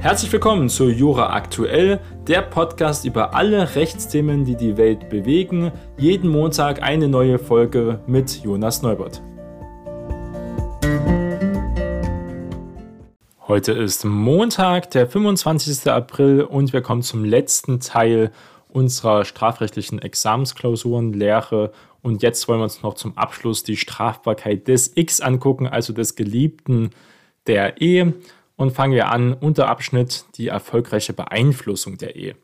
Herzlich willkommen zu Jura Aktuell, der Podcast über alle Rechtsthemen, die die Welt bewegen. Jeden Montag eine neue Folge mit Jonas Neubert. Heute ist Montag, der 25. April und wir kommen zum letzten Teil unserer strafrechtlichen Examensklausuren, Lehre und jetzt wollen wir uns noch zum Abschluss die Strafbarkeit des X angucken, also des Geliebten der Ehe. Und fangen wir an unter Abschnitt die erfolgreiche Beeinflussung der Ehe.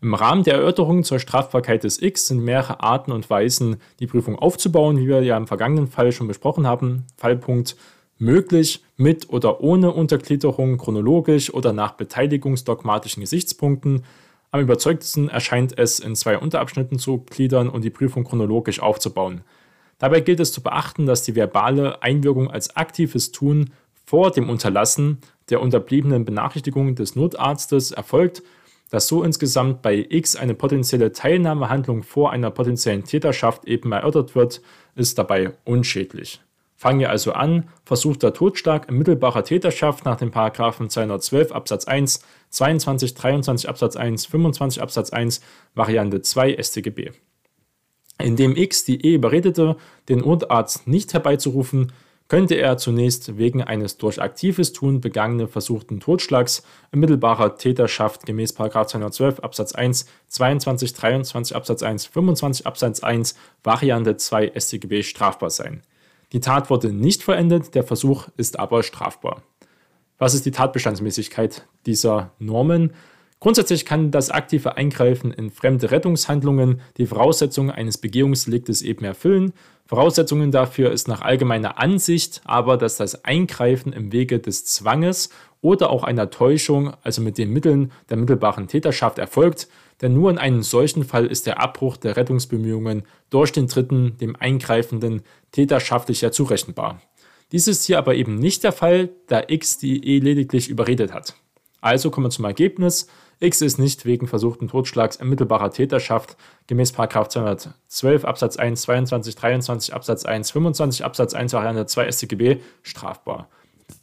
Im Rahmen der Erörterung zur Strafbarkeit des X sind mehrere Arten und Weisen, die Prüfung aufzubauen, wie wir ja im vergangenen Fall schon besprochen haben. Fallpunkt möglich mit oder ohne Untergliederung, chronologisch oder nach beteiligungsdogmatischen Gesichtspunkten, am überzeugtesten erscheint es, in zwei Unterabschnitten zu gliedern und die Prüfung chronologisch aufzubauen. Dabei gilt es zu beachten, dass die verbale Einwirkung als aktives Tun vor dem Unterlassen der unterbliebenen Benachrichtigung des Notarztes erfolgt, dass so insgesamt bei X eine potenzielle Teilnahmehandlung vor einer potenziellen Täterschaft eben erörtert wird, ist dabei unschädlich. Fangen wir also an, versuchter Totschlag in mittelbarer Täterschaft nach den Paragraphen 212 Absatz 1, 22, 23 Absatz 1, 25 Absatz 1, Variante 2 StGB. Indem X die Ehe überredete, den Notarzt nicht herbeizurufen, könnte er zunächst wegen eines durch aktives Tun begangenen versuchten Totschlags in mittelbarer Täterschaft gemäß 212 Absatz 1, 22, 23 Absatz 1, 25 Absatz 1, Variante 2 StGB strafbar sein. Die Tat wurde nicht vollendet, der Versuch ist aber strafbar. Was ist die Tatbestandsmäßigkeit dieser Normen? Grundsätzlich kann das aktive Eingreifen in fremde Rettungshandlungen die Voraussetzungen eines Begehungsdeliktes eben erfüllen. Voraussetzungen dafür ist nach allgemeiner Ansicht aber, dass das Eingreifen im Wege des Zwanges oder auch einer Täuschung, also mit den Mitteln der mittelbaren Täterschaft erfolgt, denn nur in einem solchen Fall ist der Abbruch der Rettungsbemühungen durch den Dritten, dem Eingreifenden, täterschaftlich ja zurechenbar. Dies ist hier aber eben nicht der Fall, da X die E lediglich überredet hat. Also kommen wir zum Ergebnis. X ist nicht wegen versuchten Totschlags in mittelbarer Täterschaft gemäß 212 Absatz 1, 22, 23 Absatz 1, 25 Absatz 1 Variante 2 StGB strafbar.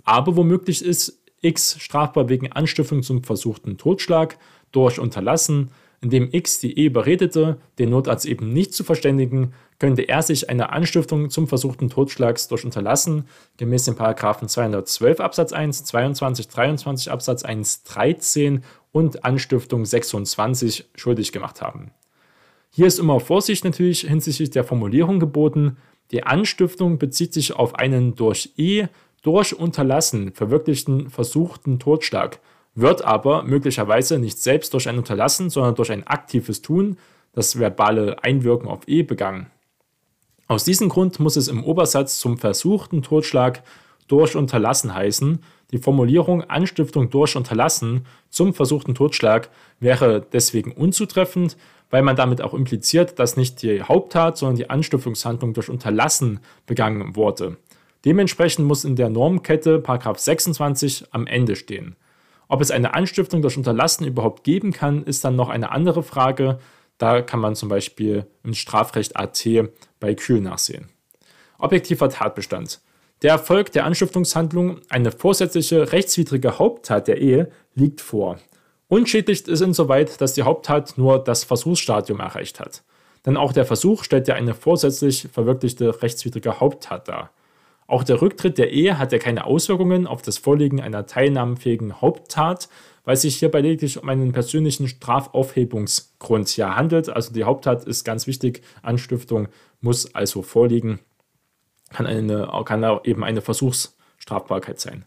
Aber womöglich ist X strafbar wegen Anstiftung zum versuchten Totschlag durch Unterlassen, indem X die E überredete, den Notarzt eben nicht zu verständigen, könnte er sich einer Anstiftung zum versuchten Totschlags durch Unterlassen gemäß den Paragraphen 212 Absatz 1, 22, 23 Absatz 1, 13 und Anstiftung 26 schuldig gemacht haben. Hier ist immer Vorsicht natürlich hinsichtlich der Formulierung geboten. Die Anstiftung bezieht sich auf einen durch E durch Unterlassen verwirklichten versuchten Totschlag wird aber möglicherweise nicht selbst durch ein Unterlassen, sondern durch ein aktives Tun, das verbale Einwirken auf E, begangen. Aus diesem Grund muss es im Obersatz zum versuchten Totschlag durch Unterlassen heißen. Die Formulierung Anstiftung durch Unterlassen zum versuchten Totschlag wäre deswegen unzutreffend, weil man damit auch impliziert, dass nicht die Haupttat, sondern die Anstiftungshandlung durch Unterlassen begangen wurde. Dementsprechend muss in der Normkette 26 am Ende stehen. Ob es eine Anstiftung durch Unterlassen überhaupt geben kann, ist dann noch eine andere Frage. Da kann man zum Beispiel im Strafrecht AT bei Kühl nachsehen. Objektiver Tatbestand. Der Erfolg der Anstiftungshandlung, eine vorsätzliche rechtswidrige Haupttat der Ehe, liegt vor. Unschädlich ist insoweit, dass die Haupttat nur das Versuchsstadium erreicht hat. Denn auch der Versuch stellt ja eine vorsätzlich verwirklichte rechtswidrige Haupttat dar. Auch der Rücktritt der Ehe hat ja keine Auswirkungen auf das Vorliegen einer teilnahmefähigen Haupttat, weil sich hierbei lediglich um einen persönlichen Strafaufhebungsgrund ja handelt. Also die Haupttat ist ganz wichtig, Anstiftung muss also vorliegen, kann, eine, kann eben eine Versuchsstrafbarkeit sein.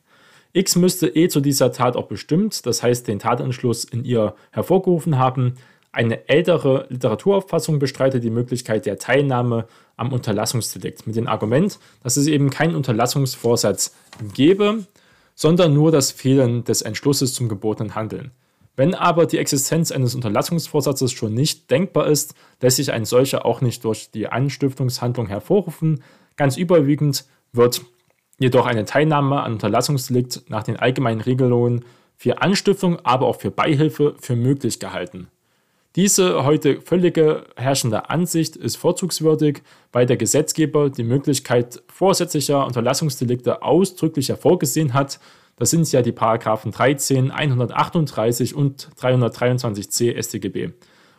X müsste eh zu dieser Tat auch bestimmt, das heißt den Tatanschluss in ihr hervorgerufen haben. Eine ältere Literaturauffassung bestreitet die Möglichkeit der Teilnahme am Unterlassungsdelikt mit dem Argument, dass es eben keinen Unterlassungsvorsatz gäbe, sondern nur das Fehlen des Entschlusses zum gebotenen Handeln. Wenn aber die Existenz eines Unterlassungsvorsatzes schon nicht denkbar ist, lässt sich ein solcher auch nicht durch die Anstiftungshandlung hervorrufen. Ganz überwiegend wird jedoch eine Teilnahme an Unterlassungsdelikt nach den allgemeinen Regelungen für Anstiftung, aber auch für Beihilfe für möglich gehalten. Diese heute völlige herrschende Ansicht ist vorzugswürdig, weil der Gesetzgeber die Möglichkeit vorsätzlicher Unterlassungsdelikte ausdrücklich hervorgesehen hat. Das sind ja die Paragraphen 13, 138 und 323c StGB.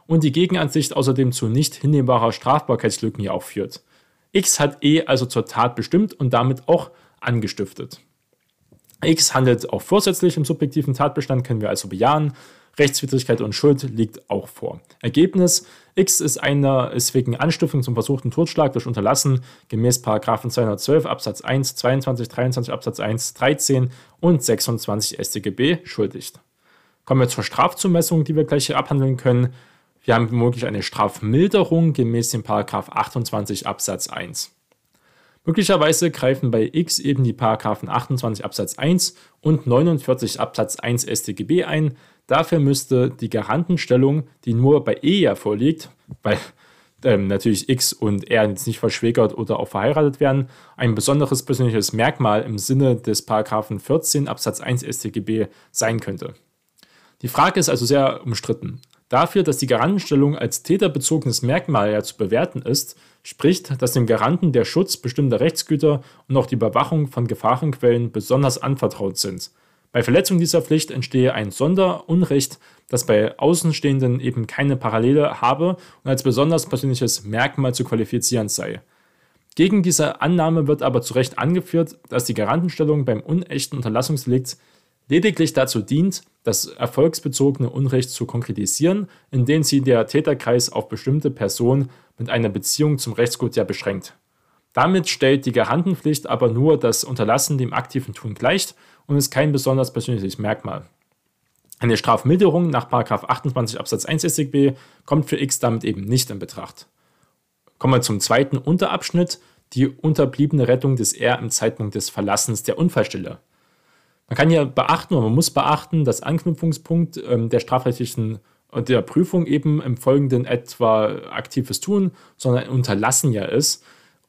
Und die Gegenansicht außerdem zu nicht hinnehmbarer Strafbarkeitslücken hier auch führt. X hat E also zur Tat bestimmt und damit auch angestiftet. X handelt auch vorsätzlich im subjektiven Tatbestand, können wir also bejahen. Rechtswidrigkeit und Schuld liegt auch vor. Ergebnis: X ist, einer, ist wegen Anstiftung zum versuchten Totschlag durch Unterlassen gemäß 212 Absatz 1, 22, 23 Absatz 1, 13 und 26 StGB schuldig. Kommen wir zur Strafzumessung, die wir gleich hier abhandeln können. Wir haben womöglich eine Strafmilderung gemäß dem 28 Absatz 1. Möglicherweise greifen bei X eben die Paragraphen 28 Absatz 1 und 49 Absatz 1 StGB ein. Dafür müsste die Garantenstellung, die nur bei E ja vorliegt, weil ähm, natürlich X und R jetzt nicht verschwägert oder auch verheiratet werden, ein besonderes persönliches Merkmal im Sinne des Paragraphen 14 Absatz 1 StGB sein könnte. Die Frage ist also sehr umstritten. Dafür, dass die Garantenstellung als täterbezogenes Merkmal ja zu bewerten ist, spricht, dass dem Garanten der Schutz bestimmter Rechtsgüter und auch die Überwachung von Gefahrenquellen besonders anvertraut sind. Bei Verletzung dieser Pflicht entstehe ein Sonderunrecht, das bei Außenstehenden eben keine Parallele habe und als besonders persönliches Merkmal zu qualifizieren sei. Gegen diese Annahme wird aber zu Recht angeführt, dass die Garantenstellung beim unechten Unterlassungsdelikt lediglich dazu dient, das erfolgsbezogene Unrecht zu konkretisieren, indem sie der Täterkreis auf bestimmte Personen mit einer Beziehung zum Rechtsgut ja beschränkt. Damit stellt die Garantenpflicht aber nur das Unterlassen dem aktiven Tun gleich und ist kein besonders persönliches Merkmal. Eine Strafmilderung nach 28 Absatz 1 StGB kommt für X damit eben nicht in Betracht. Kommen wir zum zweiten Unterabschnitt, die unterbliebene Rettung des R im Zeitpunkt des Verlassens der Unfallstelle. Man kann hier beachten oder man muss beachten, dass Anknüpfungspunkt ähm, der strafrechtlichen der Prüfung eben im Folgenden etwa aktives Tun, sondern Unterlassen ja ist.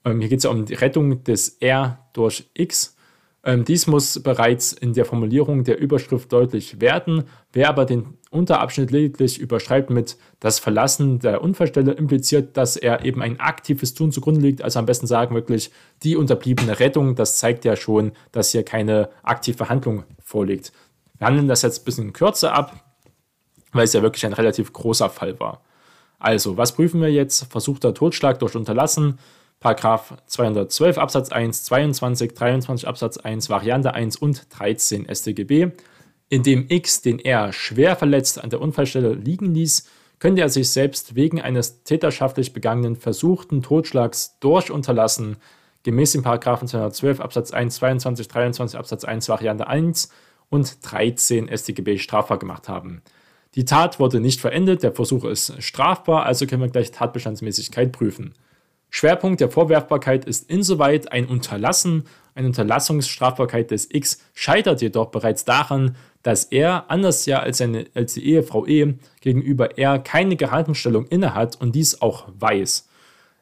Ähm, hier geht es ja um die Rettung des R durch X. Ähm, dies muss bereits in der Formulierung der Überschrift deutlich werden. Wer aber den Unterabschnitt lediglich überschreibt mit das Verlassen der Unfallstelle, impliziert, dass er eben ein aktives Tun zugrunde liegt. Also am besten sagen wirklich die unterbliebene Rettung. Das zeigt ja schon, dass hier keine aktive Handlung vorliegt. Wir handeln das jetzt ein bisschen kürzer ab weil es ja wirklich ein relativ großer Fall war. Also, was prüfen wir jetzt? Versuchter Totschlag durch Unterlassen, Paragraph 212 Absatz 1, 22, 23 Absatz 1, Variante 1 und 13 StGB. Indem X den R schwer verletzt an der Unfallstelle liegen ließ, könnte er sich selbst wegen eines täterschaftlich begangenen versuchten Totschlags durch Unterlassen gemäß den Paragraphen 212 Absatz 1, 22, 23 Absatz 1 Variante 1 und 13 StGB strafbar gemacht haben. Die Tat wurde nicht verendet, der Versuch ist strafbar, also können wir gleich Tatbestandsmäßigkeit prüfen. Schwerpunkt der Vorwerfbarkeit ist insoweit ein Unterlassen. Eine Unterlassungsstrafbarkeit des X scheitert jedoch bereits daran, dass er, anders ja als, seine, als die Ehefrau E, gegenüber R keine Gehaltenstellung innehat und dies auch weiß.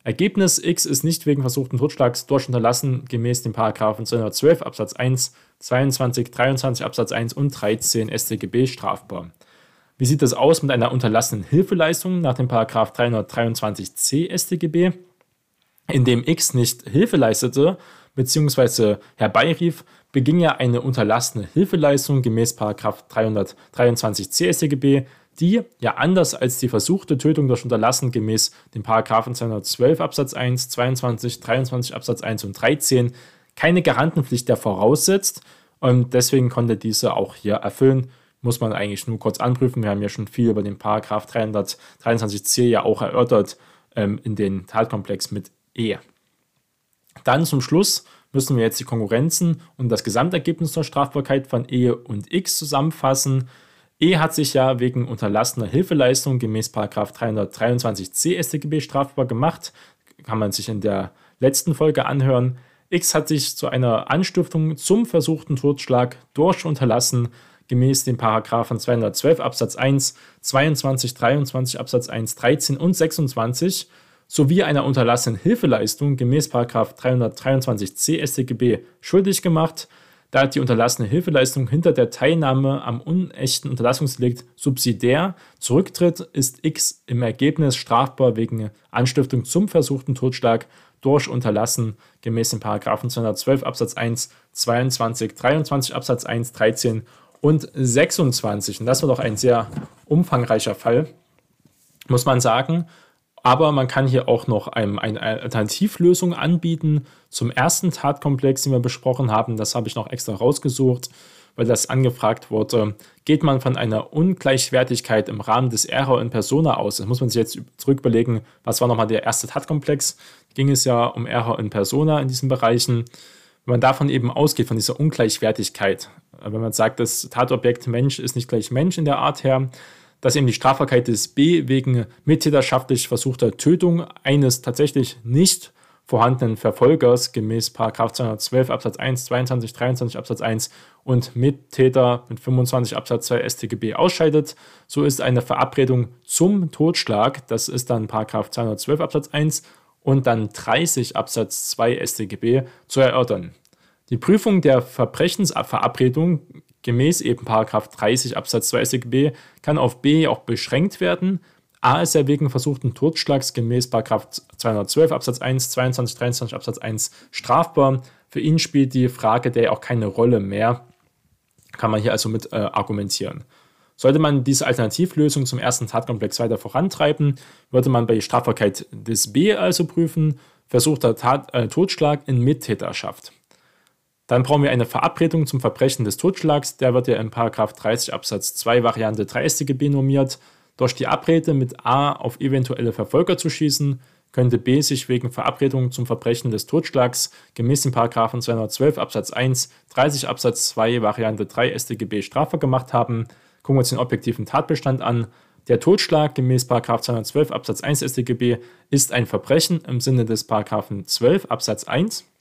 Ergebnis X ist nicht wegen versuchten Totschlags durch Unterlassen gemäß den Paragraphen 212 Absatz 1, 22, 23 Absatz 1 und 13 StGB strafbar. Wie sieht das aus mit einer unterlassenen Hilfeleistung nach dem 323c StGB? In dem X nicht Hilfe leistete bzw. herbeirief, beging er eine unterlassene Hilfeleistung gemäß 323c StGB, die ja anders als die versuchte Tötung durch Unterlassen gemäß den Paragraphen 212 Absatz 1, 22, 23 Absatz 1 und 13 keine Garantenpflicht der voraussetzt und deswegen konnte diese auch hier erfüllen muss man eigentlich nur kurz anprüfen. Wir haben ja schon viel über den Paragraph 323c ja auch erörtert ähm, in den Tatkomplex mit E. Dann zum Schluss müssen wir jetzt die Konkurrenzen und das Gesamtergebnis der Strafbarkeit von E und X zusammenfassen. E hat sich ja wegen unterlassener Hilfeleistung gemäß 323c StGB strafbar gemacht. Kann man sich in der letzten Folge anhören. X hat sich zu einer Anstiftung zum versuchten Totschlag durch Unterlassen gemäß den Paragraphen 212 Absatz 1, 22, 23 Absatz 1, 13 und 26 sowie einer unterlassenen Hilfeleistung gemäß 323c StGB schuldig gemacht. da die unterlassene Hilfeleistung hinter der Teilnahme am unechten Unterlassungsdelikt subsidiär zurücktritt, ist X im Ergebnis strafbar wegen Anstiftung zum versuchten Totschlag durch Unterlassen gemäß den Paragraphen 212 Absatz 1, 22, 23 Absatz 1, 13 und 26. Und das war doch ein sehr umfangreicher Fall, muss man sagen. Aber man kann hier auch noch eine, eine Alternativlösung anbieten zum ersten Tatkomplex, den wir besprochen haben. Das habe ich noch extra rausgesucht, weil das angefragt wurde. Geht man von einer Ungleichwertigkeit im Rahmen des Error in Persona aus? Das muss man sich jetzt zurück überlegen, was war nochmal der erste Tatkomplex? Ging es ja um Error in Persona in diesen Bereichen. Wenn man davon eben ausgeht, von dieser Ungleichwertigkeit, wenn man sagt, das Tatobjekt Mensch ist nicht gleich Mensch in der Art her, dass eben die Strafbarkeit des B wegen mittäterschaftlich versuchter Tötung eines tatsächlich nicht vorhandenen Verfolgers gemäß 212 Absatz 1, 22, 23 Absatz 1 und Mittäter mit 25 Absatz 2 StGB ausscheidet, so ist eine Verabredung zum Totschlag, das ist dann 212 Absatz 1 und dann 30 Absatz 2 StGB zu erörtern. Die Prüfung der Verbrechensverabredung gemäß eben 30 Absatz 2 StGB kann auf B auch beschränkt werden. A ist er wegen versuchten Totschlags gemäß 212 Absatz 1, 22, 23 Absatz 1 strafbar. Für ihn spielt die Frage der auch keine Rolle mehr. Kann man hier also mit äh, argumentieren. Sollte man diese Alternativlösung zum ersten Tatkomplex weiter vorantreiben, würde man bei Strafbarkeit des B also prüfen, versuchter Tat, äh, Totschlag in Mittäterschaft. Dann brauchen wir eine Verabredung zum Verbrechen des Totschlags. Der wird ja in 30 Absatz 2 Variante 3 StGB normiert. Durch die Abrede mit A auf eventuelle Verfolger zu schießen, könnte B sich wegen Verabredung zum Verbrechen des Totschlags gemäß Paragraphen 212 Absatz 1, 30 Absatz 2 Variante 3 StGB strafbar gemacht haben. Gucken wir uns den objektiven Tatbestand an. Der Totschlag gemäß 212 Absatz 1 StGB ist ein Verbrechen im Sinne des Paragraphen 12 Absatz 1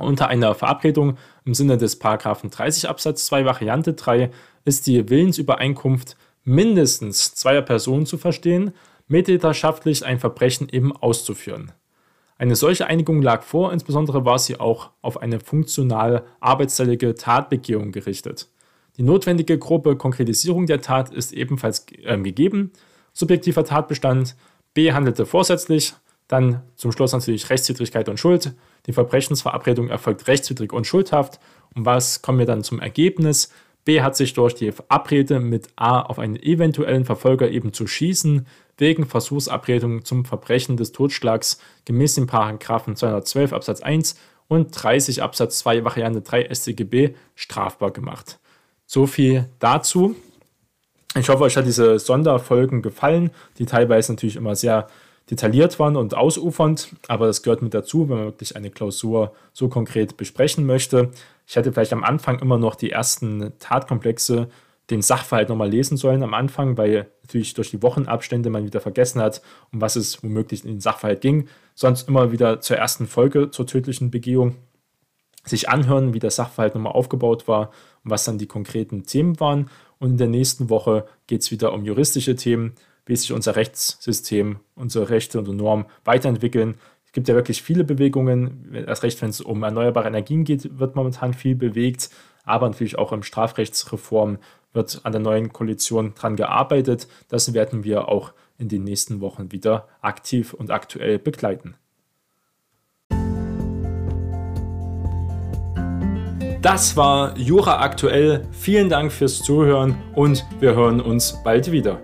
unter einer Verabredung im Sinne des Paragraphen 30 Absatz 2 Variante 3 ist die Willensübereinkunft mindestens zweier Personen zu verstehen, mittäterschaftlich ein Verbrechen eben auszuführen. Eine solche Einigung lag vor, insbesondere war sie auch auf eine funktional arbeitsteilige Tatbegehung gerichtet. Die notwendige grobe Konkretisierung der Tat ist ebenfalls äh, gegeben. Subjektiver Tatbestand B handelte vorsätzlich, dann zum Schluss natürlich Rechtswidrigkeit und Schuld. Die Verbrechensverabredung erfolgt rechtswidrig und schuldhaft. Und was kommen wir dann zum Ergebnis? B hat sich durch die Abrede mit A auf einen eventuellen Verfolger eben zu schießen, wegen Versuchsabredung zum Verbrechen des Totschlags gemäß den Paragraphen 212 Absatz 1 und 30 Absatz 2 Variante 3 StGB strafbar gemacht. So viel dazu. Ich hoffe, euch hat diese Sonderfolgen gefallen, die teilweise natürlich immer sehr detailliert waren und ausufernd, aber das gehört mit dazu, wenn man wirklich eine Klausur so konkret besprechen möchte. Ich hätte vielleicht am Anfang immer noch die ersten Tatkomplexe, den Sachverhalt nochmal lesen sollen am Anfang, weil natürlich durch die Wochenabstände man wieder vergessen hat, um was es womöglich in den Sachverhalt ging. Sonst immer wieder zur ersten Folge zur tödlichen Begehung sich anhören, wie der Sachverhalt nochmal aufgebaut war und was dann die konkreten Themen waren. Und in der nächsten Woche geht es wieder um juristische Themen wie sich unser Rechtssystem, unsere Rechte und Normen weiterentwickeln. Es gibt ja wirklich viele Bewegungen. Erst recht, wenn es um erneuerbare Energien geht, wird momentan viel bewegt. Aber natürlich auch im Strafrechtsreform wird an der neuen Koalition dran gearbeitet. Das werden wir auch in den nächsten Wochen wieder aktiv und aktuell begleiten. Das war Jura aktuell. Vielen Dank fürs Zuhören und wir hören uns bald wieder.